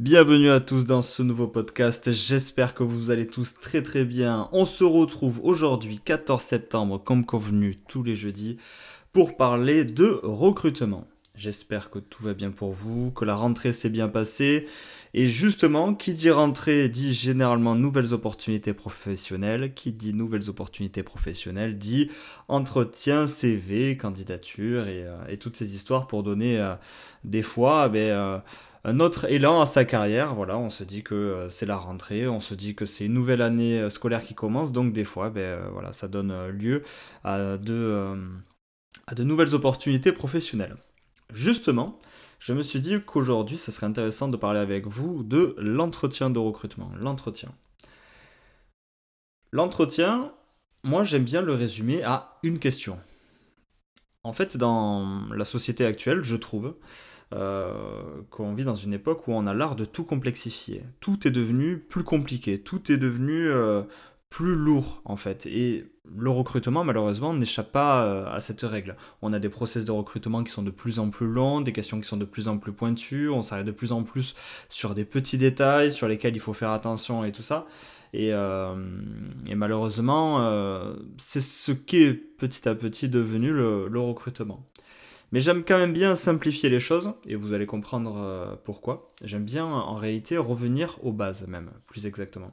Bienvenue à tous dans ce nouveau podcast, j'espère que vous allez tous très très bien. On se retrouve aujourd'hui 14 septembre comme convenu tous les jeudis pour parler de recrutement. J'espère que tout va bien pour vous, que la rentrée s'est bien passée. Et justement, qui dit rentrée dit généralement nouvelles opportunités professionnelles. Qui dit nouvelles opportunités professionnelles dit entretien, CV, candidature et, euh, toutes ces histoires pour donner euh, des fois ben, euh, un autre élan à sa carrière. Voilà, on se dit que euh, c'est la rentrée, on se dit que c'est une nouvelle année euh, scolaire qui commence, donc des fois, ben, euh, voilà, ça donne lieu à de, nouvelles opportunités professionnelles. Justement, je me suis dit qu'aujourd'hui, ça serait intéressant de parler avec vous de l'entretien de recrutement. L'entretien. L'entretien, moi j'aime bien le résumer à une question. En fait, dans la société actuelle, je trouve, euh, qu'on vit dans une époque où on a l'art de tout complexifier. Tout est devenu plus compliqué, tout est devenu euh, plus lourd en fait. Et le recrutement malheureusement n'échappe pas euh, à cette règle. On a des process de recrutement qui sont de plus en plus longs, des questions qui sont de plus en plus pointues, on s'arrête de plus en plus sur des petits détails sur lesquels il faut faire attention et tout ça. Et, malheureusement, c'est ce qu'est petit à petit devenu le recrutement. Mais j'aime quand même bien simplifier les choses, et vous allez comprendre euh, pourquoi. J'aime bien en réalité revenir aux bases même, plus exactement.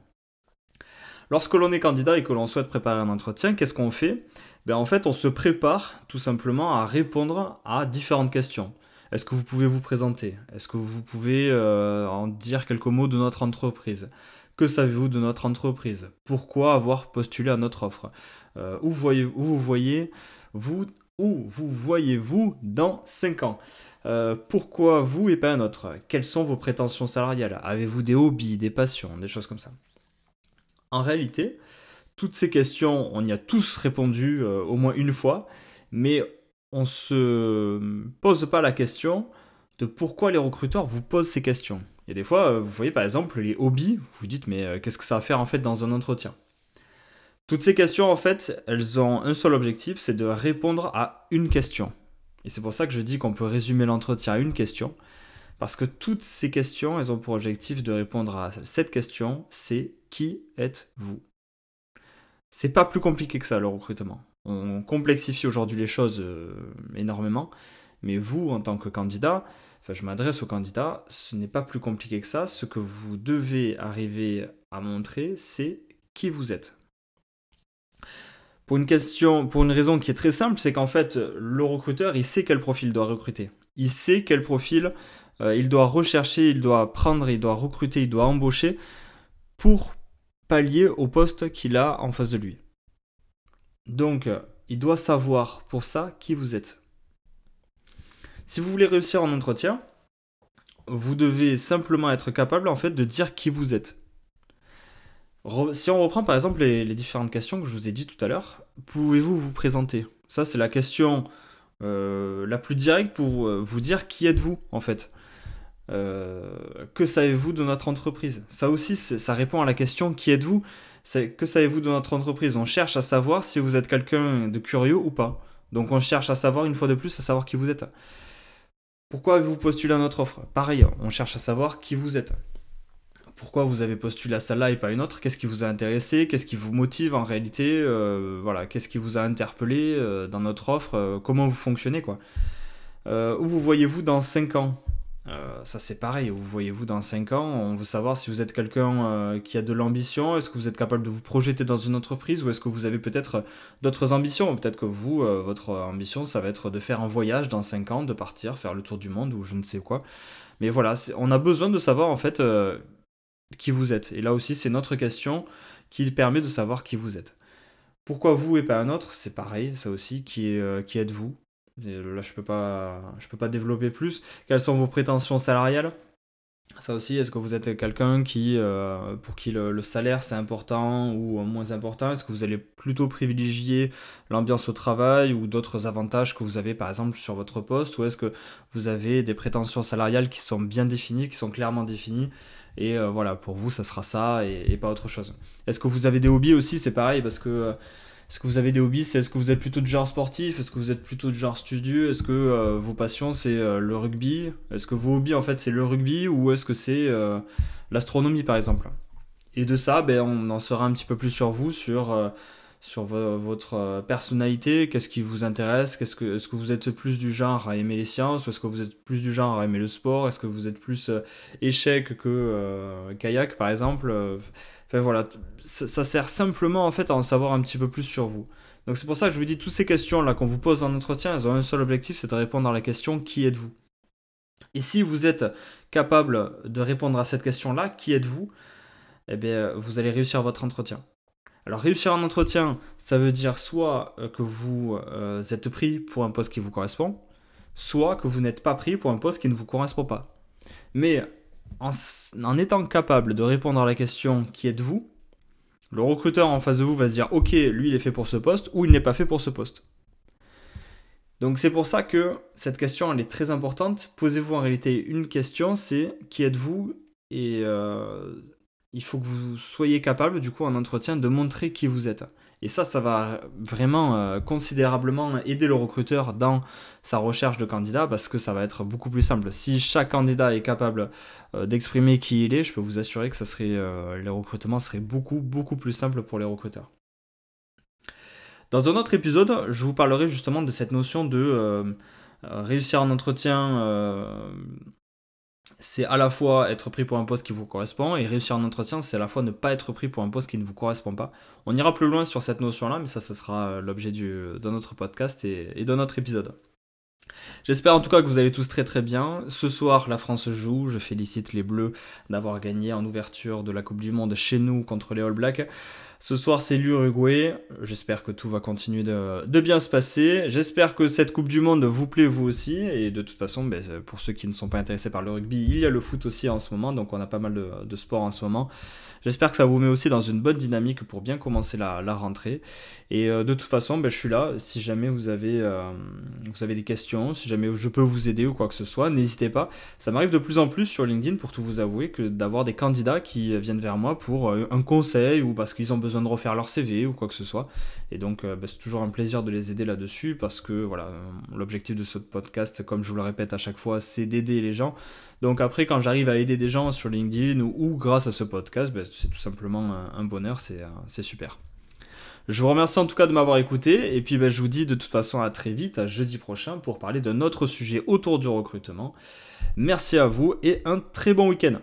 Lorsque l'on est candidat et que l'on souhaite préparer un entretien, qu'est-ce qu'on fait? Ben, En fait, on se prépare tout simplement à répondre à différentes questions. Est-ce que vous pouvez vous présenter? Est-ce que vous pouvez euh, en dire quelques mots de notre entreprise? Que savez-vous de notre entreprise? Pourquoi avoir postulé à notre offre? Euh, où, vous voyez vous où vous voyez-vous dans 5 ans? Euh, Pourquoi vous et pas un autre? Quelles sont vos prétentions salariales? Avez-vous des hobbies, des passions, des choses comme ça? En réalité, toutes ces questions, on y a tous répondu euh, au moins une fois, mais on ne se pose pas la question de pourquoi les recruteurs vous posent ces questions. Il y a des fois, euh, vous voyez par exemple les hobbies, vous vous dites mais qu'est-ce que ça va faire en fait dans un entretien? Toutes ces questions, en fait, elles ont un seul objectif, c'est de répondre à une question. Et c'est pour ça que je dis qu'on peut résumer l'entretien à une question. Parce que toutes ces questions, elles ont pour objectif de répondre à cette question, c'est qui êtes-vous? C'est pas plus compliqué que ça le recrutement. On complexifie aujourd'hui les choses euh, énormément, mais vous, en tant que candidat, enfin je m'adresse aux candidats, ce n'est pas plus compliqué que ça. Ce que vous devez arriver à montrer, c'est qui vous êtes? Pour une raison qui est très simple, c'est qu'en fait, le recruteur, il sait quel profil il doit recruter. Il sait quel profil euh, il doit rechercher, il doit prendre, il doit recruter, il doit embaucher pour pallier au poste qu'il a en face de lui. Donc, euh, il doit savoir pour ça qui vous êtes. Si vous voulez réussir en entretien, vous devez simplement être capable en fait de dire qui vous êtes. Si on reprend par exemple les, différentes questions que je vous ai dit tout à l'heure, pouvez-vous vous présenter? Ça, c'est la question euh, la plus directe pour euh, vous dire qui êtes-vous en fait. Euh, que savez-vous de notre entreprise? Ça aussi, ça répond à la question qui êtes-vous? Que savez-vous de notre entreprise? On cherche à savoir si vous êtes quelqu'un de curieux ou pas. Donc on cherche à savoir une fois de plus à savoir qui vous êtes. Pourquoi avez-vous postulé à notre offre? Pareil, on cherche à savoir qui vous êtes pourquoi vous avez postulé à celle-là et pas une autre, qu'est-ce qui vous a intéressé, qu'est-ce qui vous motive en réalité, euh, voilà, qu'est-ce qui vous a interpellé euh, dans notre offre, euh, comment vous fonctionnez quoi? où vous voyez-vous dans 5 ans? Ça c'est pareil, où vous voyez-vous dans 5 ans? On veut savoir si vous êtes quelqu'un qui a de l'ambition, est-ce que vous êtes capable de vous projeter dans une entreprise? Ou est-ce que vous avez peut-être d'autres ambitions? Peut-être que vous, votre ambition ça va être de faire un voyage dans 5 ans, de partir, faire le tour du monde ou je ne sais quoi. Mais voilà, on a besoin de savoir en fait qui vous êtes. Et là aussi, c'est notre question qui permet de savoir qui vous êtes. Pourquoi vous et pas un autre C'est pareil, ça aussi, qui, euh, êtes-vous? Là, je peux peux pas développer plus. Quelles sont vos prétentions salariales? Ça aussi, est-ce que vous êtes quelqu'un qui, euh, pour qui le, salaire c'est important ou moins important? Est-ce que vous allez plutôt privilégier l'ambiance au travail ou d'autres avantages que vous avez par exemple sur votre poste? Ou est-ce que vous avez des prétentions salariales qui sont bien définies, qui sont clairement définies? Et euh, voilà, pour vous, ça sera ça et, pas autre chose. Est-ce que vous avez des hobbies aussi? C'est pareil parce que euh, est-ce que vous avez des hobbies? Est-ce que vous êtes plutôt de genre sportif? Est-ce que vous êtes plutôt de genre studieux? Est-ce que euh, vos passions c'est le rugby? Est-ce que vos hobbies en fait c'est le rugby ou est-ce que c'est l'astronomie par exemple? Et de ça, ben, on en saura un petit peu plus sur vous, sur, sur votre personnalité, qu'est-ce qui vous intéresse Est-ce que, est -ce que vous êtes plus du genre à aimer les sciences ou est-ce que vous êtes plus du genre à aimer le sport Est-ce que vous êtes plus échec que kayak par exemple Enfin voilà, ça, sert simplement en fait à en savoir un petit peu plus sur vous. Donc c'est pour ça que je vous dis toutes ces questions là qu'on vous pose en entretien, elles ont un seul objectif, c'est de répondre à la question qui êtes-vous? Et si vous êtes capable de répondre à cette question-là, qui êtes-vous? Eh bien, vous allez réussir votre entretien. Alors réussir un entretien, ça veut dire soit euh, que vous euh, êtes pris pour un poste qui vous correspond, soit que vous n'êtes pas pris pour un poste qui ne vous correspond pas. Mais en, étant capable de répondre à la question qui êtes-vous, le recruteur en face de vous va se dire ok, lui il est fait pour ce poste ou il n'est pas fait pour ce poste. Donc c'est pour ça que cette question elle est très importante. Posez-vous en réalité une question, c'est qui êtes-vous? Et euh, il faut que vous soyez capable du coup en entretien de montrer qui vous êtes. Et ça, ça va vraiment euh, considérablement aider le recruteur dans sa recherche de candidats parce que ça va être beaucoup plus simple. Si chaque candidat est capable euh, d'exprimer qui il est, je peux vous assurer que ça serait, euh, les recrutements seraient beaucoup, beaucoup plus simples pour les recruteurs. Dans un autre épisode, je vous parlerai justement de cette notion de réussir un entretien c'est à la fois être pris pour un poste qui vous correspond et réussir un entretien, c'est à la fois ne pas être pris pour un poste qui ne vous correspond pas. On ira plus loin sur cette notion-là, mais ça, ça sera euh, l'objet de notre podcast et, et de notre épisode. J'espère en tout cas que vous allez tous très très bien. Ce soir, la France joue. Je félicite les Bleus d'avoir gagné en ouverture de la Coupe du Monde chez nous contre les All Blacks. Ce soir, c'est l'Uruguay. J'espère que tout va continuer de, bien se passer. J'espère que cette Coupe du Monde vous plaît vous aussi. Et de toute façon, ben, pour ceux qui ne sont pas intéressés par le rugby, il y a le foot aussi en ce moment. Donc on a pas mal de, de sports en ce moment. J'espère que ça vous met aussi dans une bonne dynamique pour bien commencer la, rentrée. Et euh, de toute façon, ben, je suis là. Si jamais vous avez, euh, vous avez des questions, si jamais je peux vous aider ou quoi que ce soit, n'hésitez pas. Ça m'arrive de plus en plus sur LinkedIn, pour tout vous avouer, que d'avoir des candidats qui viennent vers moi pour euh, un conseil ou parce qu'ils ont besoin de refaire leur CV ou quoi que ce soit. Et donc, ben, c'est toujours un plaisir de les aider là-dessus parce que voilà, l'objectif de ce podcast, comme je vous le répète à chaque fois, c'est d'aider les gens. Donc après, quand j'arrive à aider des gens sur LinkedIn ou, grâce à ce podcast, ben, c'est tout simplement un, bonheur, euh, c'est super. Je vous remercie en tout cas de m'avoir écouté et puis ben, je vous dis de toute façon à très vite, à jeudi prochain pour parler d'un autre sujet autour du recrutement. Merci à vous et un très bon week-end.